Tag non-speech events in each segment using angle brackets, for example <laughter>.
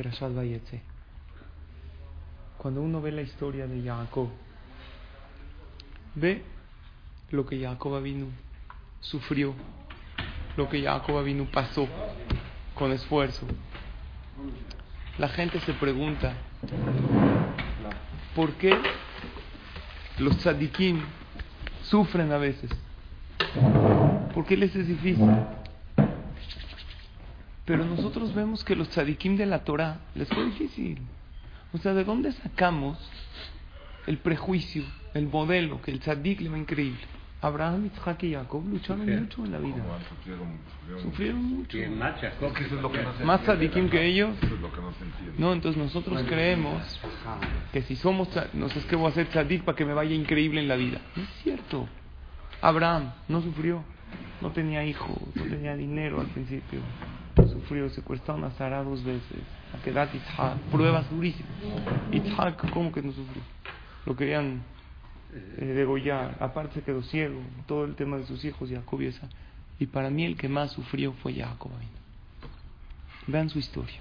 Perashat Vayetze. Cuando uno ve la historia de Jacob, ve lo que Jacob vino sufrió, lo que Jacob vino pasó con esfuerzo. La gente se pregunta, ¿por qué los tzadikim sufren a veces? ¿Por qué les es difícil? Pero nosotros vemos que los tzadikim de la Torah les fue difícil. O sea, ¿de dónde sacamos el prejuicio, el modelo, que el tzadik le va increíble? Abraham, Isaac y Jacob lucharon mucho en la vida. Sufrieron mucho. Más tzadikim que ellos. No, entonces nosotros creemos que si somos, no sé, es que voy a ser tzadik para que me vaya increíble en la vida. No es cierto. Abraham no sufrió, no tenía hijos, no tenía dinero al principio sufrió, secuestraron a Sara dos veces, a Kedat Itzhak, pruebas durísimas. Itzhak, ¿cómo que no sufrió? Lo querían eh, degollar, aparte se quedó ciego, todo el tema de sus hijos, Jacob y esa. Y para mí el que más sufrió fue Jacob. Vean su historia.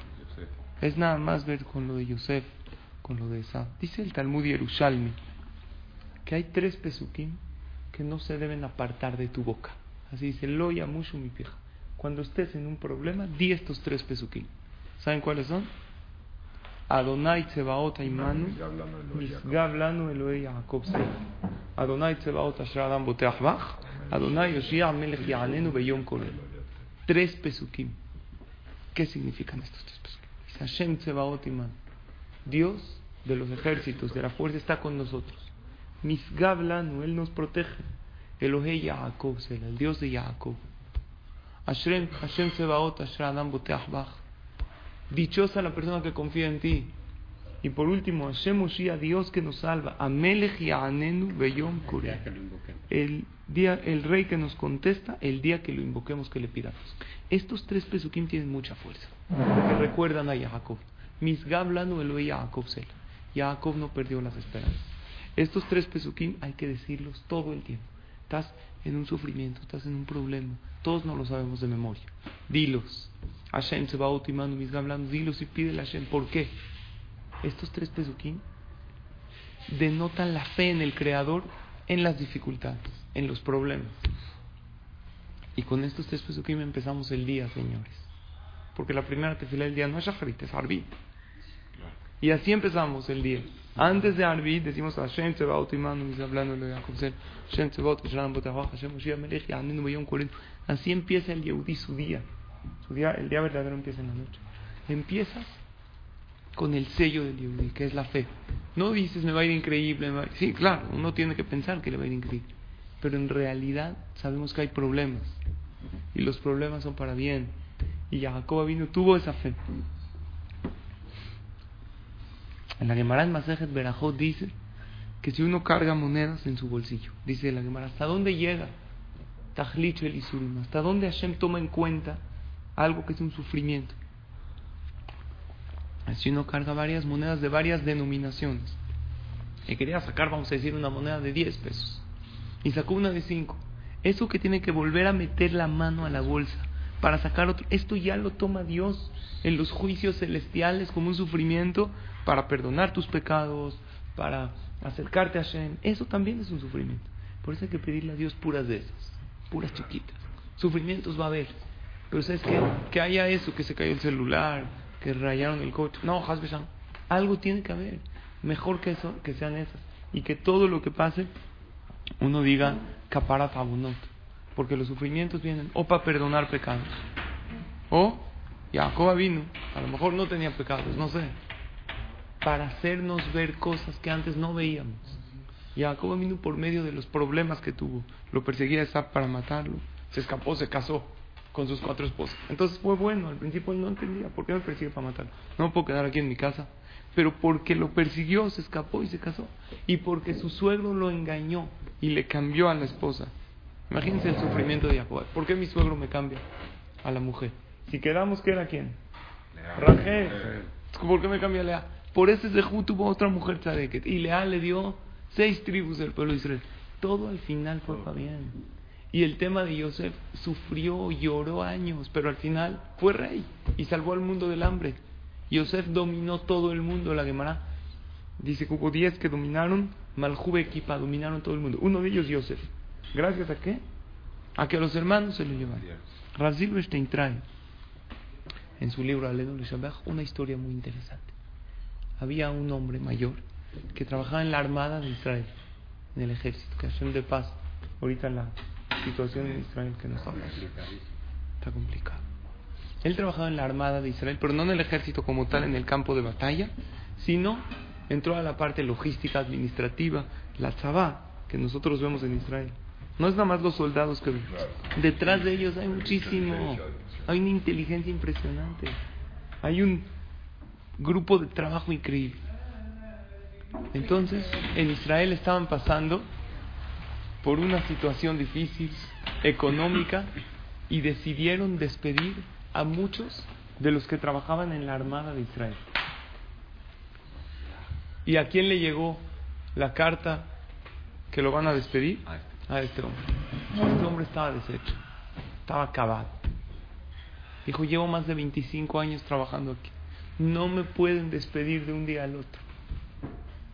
Es nada más ver con lo de Yosef, con lo de esa. Dice el Talmud Yerushalmi que hay tres pesukim que no se deben apartar de tu boca. Así dice, lo mucho mi pija cuando estés en un problema, di estos tres pesukim. ¿Saben cuáles son? Adonai Tsebaot Aimanu, Misgav Lanu Elohe Yaakov Adonai Tsebaot Asher Adam Boteach Bach, Adonai Yoshia Melech Yaanenu Beyom Kolel. Tres pesukim. ¿Qué significan estos tres pesukim? Hashem Tsebaot Iman. Dios de los ejércitos, de la fuerza, está con nosotros. Misgav Lanu, Él nos protege. Elohe Yaakov el Dios de Jacob. Hashem, Hashem Sebaot, Adam Dichosa la persona que confía en ti. Y por último, Hashem Ushia, Dios que nos salva. Amelech Yaanenu Beyom Kure. El, día, el rey que nos contesta el día que lo invoquemos, que le pidamos. Estos tres pesukim tienen mucha fuerza. Porque recuerdan a Jacob. Misgab Lanu Eloi Jacob Sel. Jacob no perdió las esperanzas. Estos tres pesukim hay que decirlos todo el tiempo. Estás en un sufrimiento, estás en un problema. Todos no lo sabemos de memoria. Dilos. Hashem se va ultimando mis hablando. Dilos y pídele a Hashem. ¿Por qué? Estos tres pesuquín denotan la fe en el Creador en las dificultades, en los problemas. Y con estos tres pesuquín empezamos el día, señores. Porque la primera tefila del día no es Shacharit, es Arbit. Y así empezamos el día. Antes de Arbit decimos Hashem Tzebaot Imanu, hablando de Jacob Hashem Tzebaot, Hashem Botavach, Hashem Moshiach Melech, Yaninu Beyom Koren. Así empieza el Yehudi, su día. Su día. El día verdadero empieza en la noche. Empiezas con el sello del Yehudi, que es la fe. No dices me va a ir increíble. Sí, claro, uno tiene que pensar que le va a ir increíble. Pero en realidad sabemos que hay problemas. Y los problemas son para bien. Y Jacob vino, tuvo esa fe. En la Gemara en Masejet Berajot dice que si uno carga monedas en su bolsillo, dice la Gemara, ¿hasta dónde llega Tajlich el Isurim? ¿Hasta dónde Hashem toma en cuenta algo que es un sufrimiento? Si uno carga varias monedas de varias denominaciones, y quería sacar, vamos a decir, una moneda de 10 pesos, y sacó una de 5, eso que tiene que volver a meter la mano a la bolsa para sacar otro, esto ya lo toma Dios en los juicios celestiales como un sufrimiento para perdonar tus pecados, para acercarte a Hashem. Eso también es un sufrimiento. Por eso hay que pedirle a Dios puras de esas, puras chiquitas. Sufrimientos va a haber. Pero ¿sabes qué? Que haya eso, que se cayó el celular, que rayaron el coche. No, Hasbeshan. Algo tiene que haber. Mejor que eso, que sean esas. Y que todo lo que pase, uno diga, capara fabunot. Porque los sufrimientos vienen o para perdonar pecados. O Jacob vino, a lo mejor no tenía pecados, no sé para hacernos ver cosas que antes no veíamos. Jacob vino por medio de los problemas que tuvo. Lo perseguía Esab para matarlo. Se escapó, se casó. con sus cuatro esposas. Entonces fue bueno, al principio no entendía, ¿por qué me persigue para matarlo? No me puedo quedar aquí en mi casa. Pero porque lo persiguió, se escapó y se casó. Y porque su suegro lo engañó y le cambió a la esposa. Imagínense el sufrimiento de Jacob. ¿Por qué mi suegro me cambia a la mujer? Si quedamos, ¿qué era quién? Rachel. ¿Por qué me cambia a Lea? Por ese Zehú tuvo otra mujer Tzadeket. Y Lea le dio seis tribus del pueblo de Israel. Todo al final fue para bien. Y el tema de Yosef sufrió, lloró años, pero al final fue rey y salvó al mundo del hambre. Yosef dominó todo el mundo, la Gemara. Dice que hubo diez que dominaron, Malhube Equipa, dominaron todo el mundo. Uno de ellos Yosef. ¿Gracias a qué? A que los hermanos se lo llevaron. Razil trae en su libro Aledo Shabbat una historia muy interesante. Había un hombre mayor que trabajaba en la armada de Israel, en el ejército, que hacen de paz. Ahorita la situación en Israel que no está Está complicado. Él trabajaba en la armada de Israel, pero no en el ejército como tal, en el campo de batalla, sino entró a la parte logística, administrativa, la tzabá, que nosotros vemos en Israel. No es nada más los soldados que. Detrás de ellos hay muchísimo. Hay una inteligencia impresionante. Hay un grupo de trabajo increíble. Entonces, en Israel estaban pasando por una situación difícil, económica, y decidieron despedir a muchos de los que trabajaban en la Armada de Israel. ¿Y a quién le llegó la carta que lo van a despedir? A este hombre. Este hombre estaba deshecho, estaba acabado. Dijo, llevo más de 25 años trabajando aquí. No me pueden despedir de un día al otro.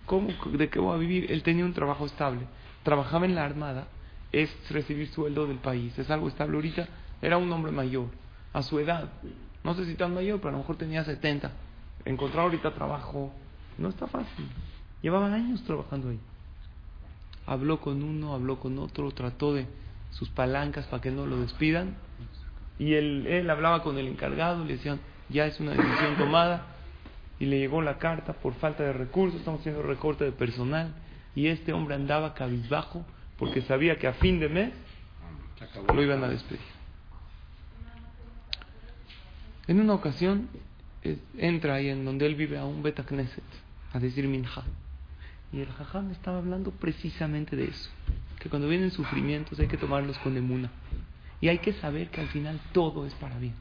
¿Cómo? ¿De qué voy a vivir? Él tenía un trabajo estable. Trabajaba en la armada. Es recibir sueldo del país. Es algo estable. Ahorita era un hombre mayor a su edad. No sé si tan mayor, pero a lo mejor tenía 70. Encontrar ahorita trabajo no está fácil. Llevaba años trabajando ahí. Habló con uno, habló con otro, trató de sus palancas para que no lo despidan. Y él, él hablaba con el encargado, le decían, ya es una decisión tomada. Y le llegó la carta por falta de recursos, estamos haciendo recorte de personal. Y este hombre andaba cabizbajo porque sabía que a fin de mes lo iban a despedir. En una ocasión entra ahí en donde él vive a un Beta Knesset a decir Minja. Y el Jajam estaba hablando precisamente de eso. Que cuando vienen sufrimientos hay que tomarlos con emuna. Y hay que saber que al final todo es para bien.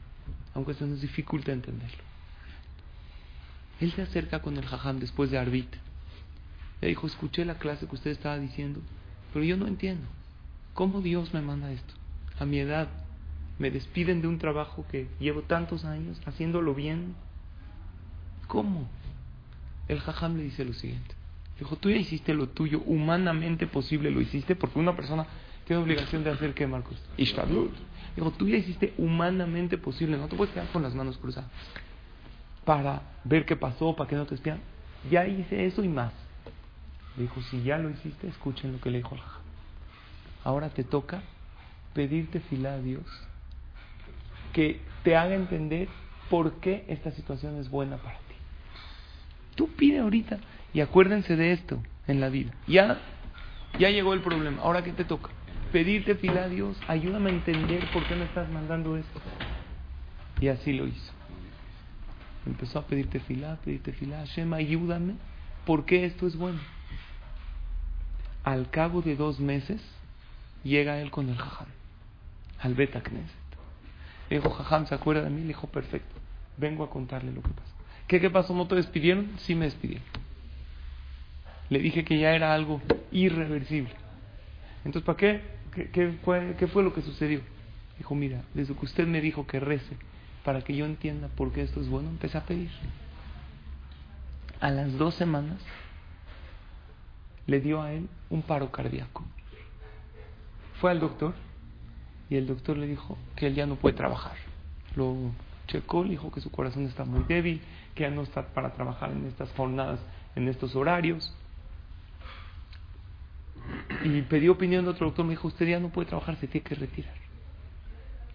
Aunque se nos dificulta entenderlo. Él se acerca con el Jajam después de Arbit. Le dijo, escuché la clase que usted estaba diciendo, pero yo no entiendo. ¿Cómo Dios me manda esto? A mi edad, me despiden de un trabajo que llevo tantos años haciéndolo bien. ¿Cómo? El jajam le dice lo siguiente. Dijo, tú ya hiciste lo tuyo, humanamente posible lo hiciste, porque una persona tiene obligación de hacer qué, Marcos? Ishtadlut. Dijo, tú ya hiciste humanamente posible, no te puedes quedar con las manos cruzadas para ver qué pasó, para que no te espían. Ya hice eso y más. dijo, si ya lo hiciste, escuchen lo que le dijo. Ahora te toca pedirte fila a Dios que te haga entender por qué esta situación es buena para ti. Tú pide ahorita y acuérdense de esto en la vida. Ya, ya llegó el problema. Ahora qué te toca? Pedirte fila a Dios, ayúdame a entender por qué me estás mandando esto. Y así lo hizo. Empezó a pedirte fila, pedirte fila. Hashem, ayúdame, ¿por qué esto es bueno? Al cabo de dos meses, llega él con el jajam, al Beta le dijo, Jajam, ¿se acuerda de mí? Le dijo, perfecto. Vengo a contarle lo que pasó. ¿Qué, ¿Qué pasó? ¿No te despidieron? Sí me despidieron. Le dije que ya era algo irreversible. Entonces, ¿para qué? ¿Qué, qué fue, ¿Qué fue lo que sucedió? Dijo, mira, desde que usted me dijo que rece para que yo entienda por qué esto es bueno, empecé a pedir. A las dos semanas le dio a él un paro cardíaco. Fue al doctor y el doctor le dijo que él ya no puede trabajar. Lo checó, le dijo que su corazón está muy débil, que ya no está para trabajar en estas jornadas, en estos horarios. Y pidió opinión de otro doctor, me dijo, usted ya no puede trabajar, se tiene que retirar.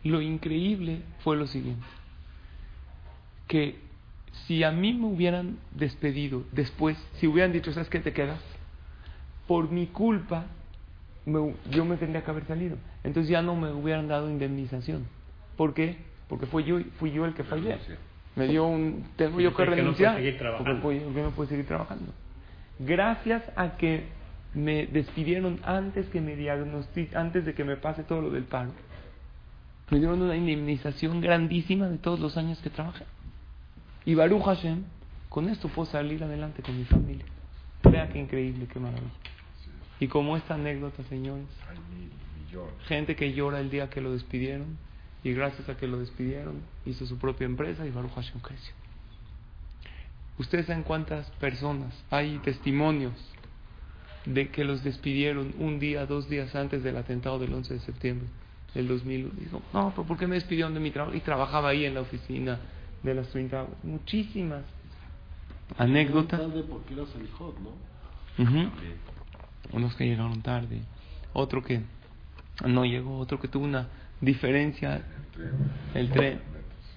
Lo increíble fue lo siguiente, que si a mí me hubieran despedido después, si hubieran dicho, ¿sabes qué te quedas? Por mi culpa, yo me tendría que haber salido. Entonces ya no me hubieran dado indemnización. ¿Por qué? Porque fui yo, fui yo el que fallé. Me dio un... Tengo yo que renunciar. porque yo no puedo seguir trabajando. Gracias a que me despidieron antes que me antes de que me pase todo lo del paro. Me dieron una indemnización grandísima de todos los años que trabajé. Y Baruch Hashem, con esto puedo salir adelante con mi familia. Vea qué increíble, qué maravilla. Y como esta anécdota, señores, gente que llora el día que lo despidieron, y gracias a que lo despidieron, hizo su propia empresa y Baruch Hashem creció. Ustedes saben cuántas personas hay testimonios de que los despidieron un día, dos días antes del atentado del 11 de septiembre del 2001. Dijo, no, pero ¿por qué me despidieron de mi trabajo? Y trabajaba ahí en la oficina de las Twin Muchísimas anécdotas. Unos que llegaron tarde, otro que no llegó, otro que tuvo una diferencia, el tren.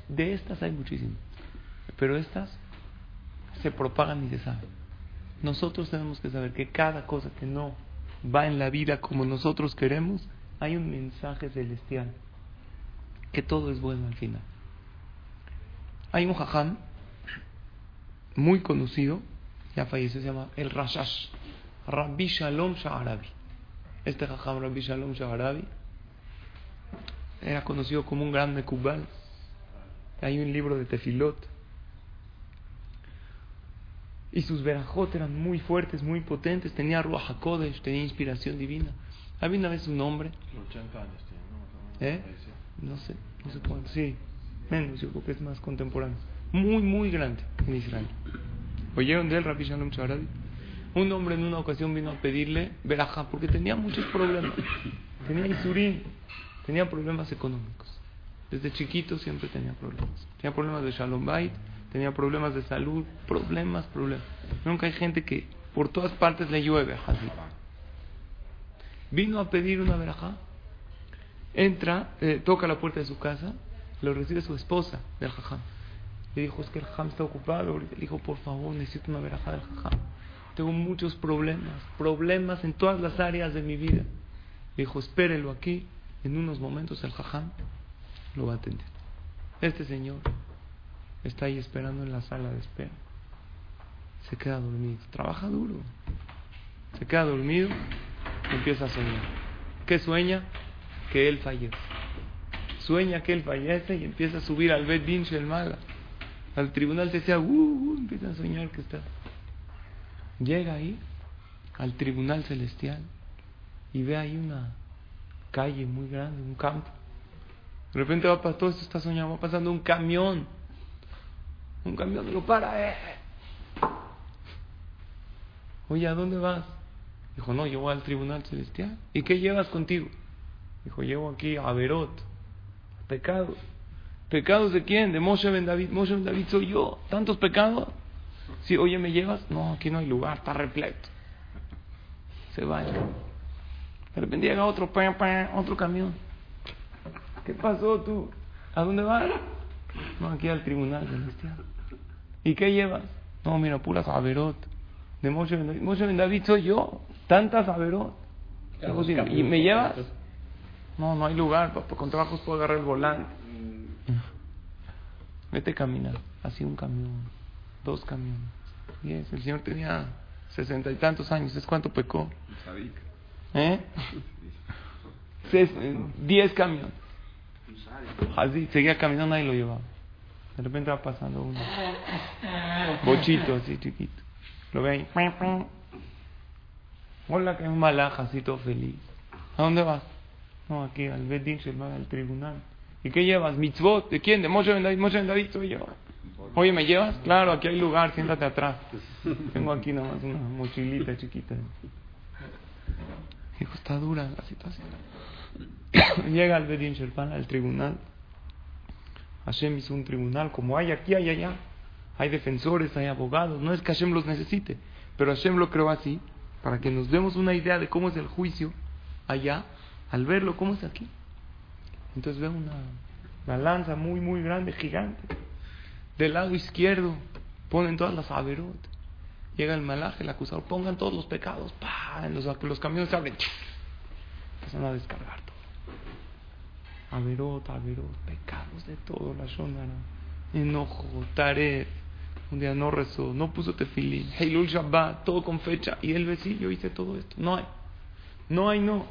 De estas hay muchísimas, pero estas se propagan y se saben. Nosotros tenemos que saber que cada cosa que no va en la vida como nosotros queremos, hay un mensaje celestial, que todo es bueno al final. Hay un jajam muy conocido, ya falleció, se llama el Rashash, Rabbi Shalom Sha'arabi. Este jajam Rabbi Shalom Sha'arabi era conocido como un gran mekubal. Hay un libro de Tefilot. Y sus verajot eran muy fuertes, muy potentes. Tenía Ruach HaKodesh, tenía inspiración divina. Había una vez un hombre. 80 años tiene, ¿no? ¿Eh? No sé, no sé cuánto. Sí, menos, yo creo que es más contemporáneo. Muy, muy grande en Israel. ¿Oyeron de él, Rabbi Shalom Charabi? Un hombre en una ocasión vino a pedirle verajá porque tenía muchos problemas. Tenía isurín, tenía problemas económicos. Desde chiquito siempre tenía problemas. Tenía problemas de Shalom Bait, tenía problemas de salud, problemas, problemas. Nunca hay gente que por todas partes le llueve así. Vino a pedir una verajá. Entra, eh, toca la puerta de su casa, lo recibe su esposa del jajam. Le dijo, es que el jajam está ocupado. Le dijo, por favor, necesito una verajá del jajam. Tengo muchos problemas, problemas en todas las áreas de mi vida. Le dijo, espérelo aquí. En unos momentos el jajam lo va a atender. Este señor está ahí esperando en la sala de espera. Se queda dormido. Trabaja duro. Se queda dormido empieza a soñar. ¿Qué sueña? Que él fallece. Sueña que él fallece y empieza a subir al Bet Din Mala. Al tribunal decía, uh, uh, empieza a soñar que está. Llega ahí, al tribunal celestial, y ve ahí una calle muy grande, un campo. De repente va para todo esto, está soñando, va pasando un camión. Un camión lo para, eh. Oye, ¿a dónde vas? Dijo, no, yo voy al tribunal celestial. ¿Y qué llevas contigo? Dijo, llevo aquí a Berot, pecados. ¿Pecados de quién? De Moshe Ben David. Moshe Ben David soy yo. ¿Tantos pecados? Sí, oye, ¿me llevas? No, aquí no hay lugar, está repleto. Se va. De repente llega otro, otro camión. ¿Qué pasó tú? ¿A dónde vas? No, aquí al tribunal celestial. ¿Y qué llevas? No, mira, puras averot. De Moshe Ben David. David soy yo. Tantas averot. ¿Y me llevas? No, no hay lugar, con trabajos puedo agarrar el volante. Vete a caminar. Así un camión, dos camiones. Yes, el Señor tenía sesenta y tantos años. ¿Es cuánto pecó? ¿Eh? <laughs> diez camiones. Así, seguía caminando y lo llevaba. De repente va pasando uno. Bochito así chiquito. Lo ve ahí. Hola, que es malaja, así todo feliz. ¿A dónde vas? No, aquí al Bedin al tribunal. ¿Y qué llevas? ¿Mitzvot? ¿De quién? ¿De Moshe Ben David? Moshe Ben David soy yo. Oye, ¿me llevas? Claro, aquí hay lugar, siéntate atrás. Tengo aquí nada más una mochilita chiquita. Hijo, está dura la situación. <coughs> Llega al Bedin Shelpan, al tribunal. Hashem hizo un tribunal como hay aquí, hay allá. Hay defensores, hay abogados. No es que Hashem los necesite, pero Hashem lo creó así para que nos demos una idea de cómo es el juicio allá, al verlo, cómo es aquí. Entonces veo una balanza muy, muy grande, gigante. Del lado izquierdo ponen todas las averot. Llega el malaje, el acusador, pongan todos los pecados. ¡Pah! En los, los camiones se abren. Empiezan a descargar. Averot, Averot, pecados de todo, la Shonara. Enojo, Taref. Un día no rezó, no puso tefilín. Heilul Shabbat, todo con fecha. Y él ve, sí, yo hice todo esto. No hay. No hay, no.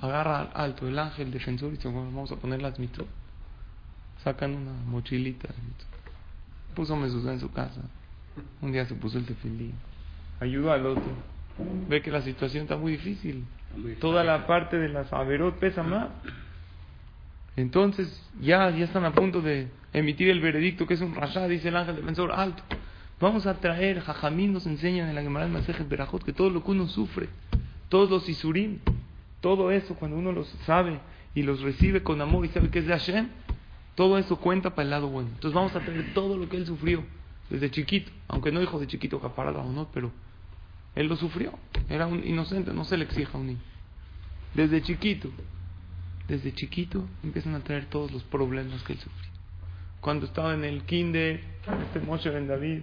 Agarra alto el ángel defensor y dice, bueno, vamos a poner las mitzvot. Sacan una mochilita. Puso mezuzá en su casa. Un día se puso el tefilín. Ayudó al otro. Ve que la situación está muy difícil. Toda la parte de las averot pesa más. Entonces ya, ya están a punto de emitir el veredicto que es un rasha, dice el ángel defensor, alto. Vamos a traer, Jajamín nos enseña en la Gemara Masejet Berajot que todo lo que uno sufre, todos los isurim, todo eso cuando uno los sabe y los recibe con amor y sabe que es de Hashem, todo eso cuenta para el lado bueno. Entonces vamos a traer todo lo que él sufrió desde chiquito, aunque no dijo de chiquito caparada o no, pero él lo sufrió. Era un inocente, no se le exija a un niño. Desde chiquito, desde chiquito empiezan a traer todos los problemas que él sufrió. Cuando estaba en el kinder, este Moshe Ben David,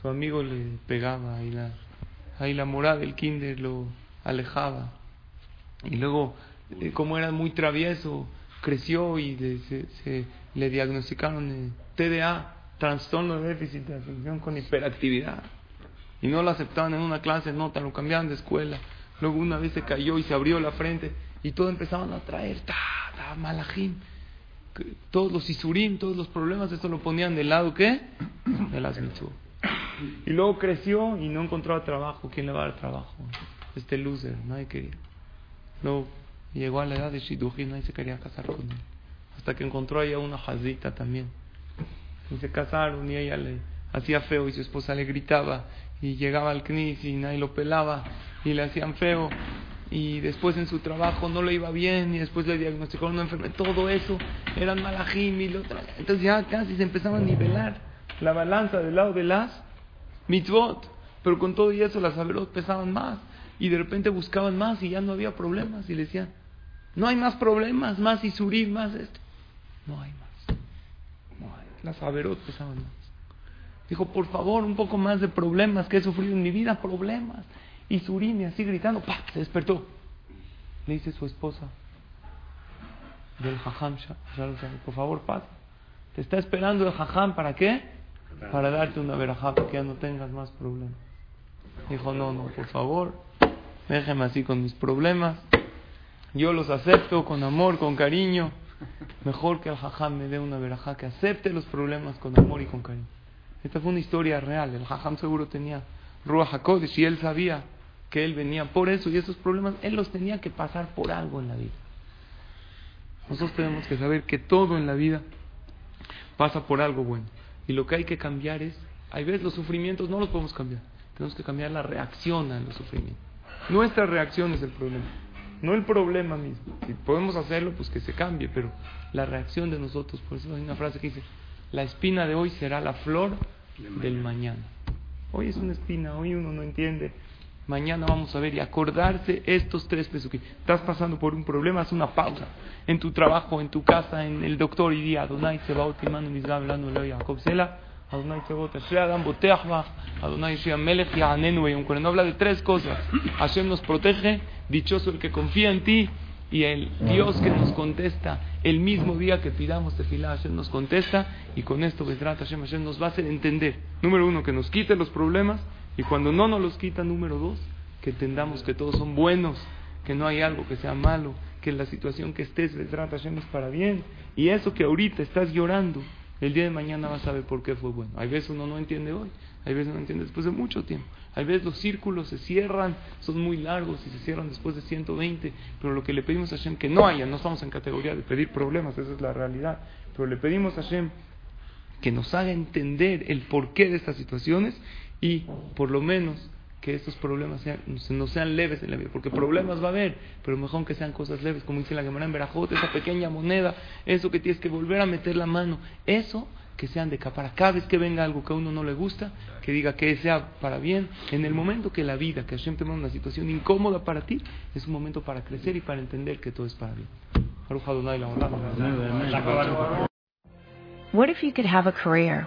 su amigo le pegaba y la, ahí la morada del kinder lo alejaba. Y luego, eh, como era muy travieso, creció y se, se, le diagnosticaron eh, TDA, trastorno de déficit de atención con hiperactividad. Y no lo aceptaban en una clase nota, lo cambiaban de escuela. Luego una vez se cayó y se abrió la frente y todo empezaban a traer, ta, ta, malajim. Todos los isurim, todos los problemas, eso lo ponían del lado, ¿qué? De las mitzvot. Y luego creció y no encontraba trabajo. ¿Quién le va a dar trabajo? Este loser, nadie quería. Luego llegó a la edad de Shiduji, nadie se quería casar con él. Hasta que encontró ahí a una jazita también. Y se casaron y ella le hacía feo y su esposa le gritaba y llegaba al CNIS y nadie lo pelaba y le hacían feo y después en su trabajo no le iba bien y después le diagnosticaron una enfermedad, todo eso eran malajim y lo entonces ya casi se empezaba a nivelar la balanza del lado de las mitzvot, pero con todo y eso las averot pesaban más y de repente buscaban más y ya no había problemas y le decían, no hay más problemas, más isurim, más esto, no hay más, no hay. las averot pesaban más. Dijo, por favor, un poco más de problemas que he sufrido en mi vida, problemas. Y Surimi así gritando, ¡pah! se despertó. Le dice su esposa del Jajam, por favor, pasa. Te está esperando el Jajam, ¿para qué? Para darte una verajá, para que ya no tengas más problemas. Dijo, no, no, por favor, déjeme así con mis problemas. Yo los acepto con amor, con cariño. Mejor que el Jajam me dé una verajá, que acepte los problemas con amor y con cariño. Esta fue una historia real. El Jajam seguro tenía Ruach HaKodesh y él sabía que él venía por eso y esos problemas, él los tenía que pasar por algo en la vida. Nosotros tenemos que saber que todo en la vida pasa por algo bueno. Y lo que hay que cambiar es, hay veces los sufrimientos no los podemos cambiar. Tenemos que cambiar la reacción a los sufrimientos. Nuestra reacción es el problema, no el problema mismo. Si podemos hacerlo, pues que se cambie, pero la reacción de nosotros, por eso hay una frase que dice, la espina de hoy será la flor del mañana. Hoy es una espina, hoy uno no entiende. Mañana vamos a ver y acordarse estos tres que estás pasando por un problema, haz una pausa en tu trabajo, en tu casa, en el doctor y di Adonai se va ultimando mis hablando de Jacob Sela, Adonai se vota, Adam Boteachba, Adonai Shea Melech y Cuando habla de tres cosas, Hashem nos protege, dichoso el que confía en ti y el Dios que nos contesta el mismo día que pidamos tefilá, Hashem nos contesta y con esto Besrat Hashem, Hashem nos va a hacer entender, número uno, que nos quite los problemas y cuando no nos los quita, número dos, que entendamos que todos son buenos, que no hay algo que sea malo, que la situación que estés Besrat Hashem es para bien y eso que ahorita estás llorando, el día de mañana vas a ver por qué fue bueno. Hay veces uno no entiende hoy, hay veces no entiende después de mucho tiempo. Hay veces los círculos se cierran, son muy largos y se cierran después de 120, pero lo que le pedimos a Hashem que no haya, no estamos en categoría de pedir problemas, esa es la realidad, pero le pedimos a Hashem que nos haga entender el porqué de estas situaciones y por lo menos que estos problemas sean, no sean leves en la vida, porque problemas va a haber, pero mejor que sean cosas leves, como dice la Gemara en Berajot, esa pequeña moneda, eso que tienes que volver a meter la mano, eso que sean de capara. Cada vez que venga algo que a uno no le gusta, que diga que sea para bien. En el momento que la vida, que Hashem te manda una situación incómoda para ti, es un momento para crecer y para entender que todo es para bien. What if you could have a career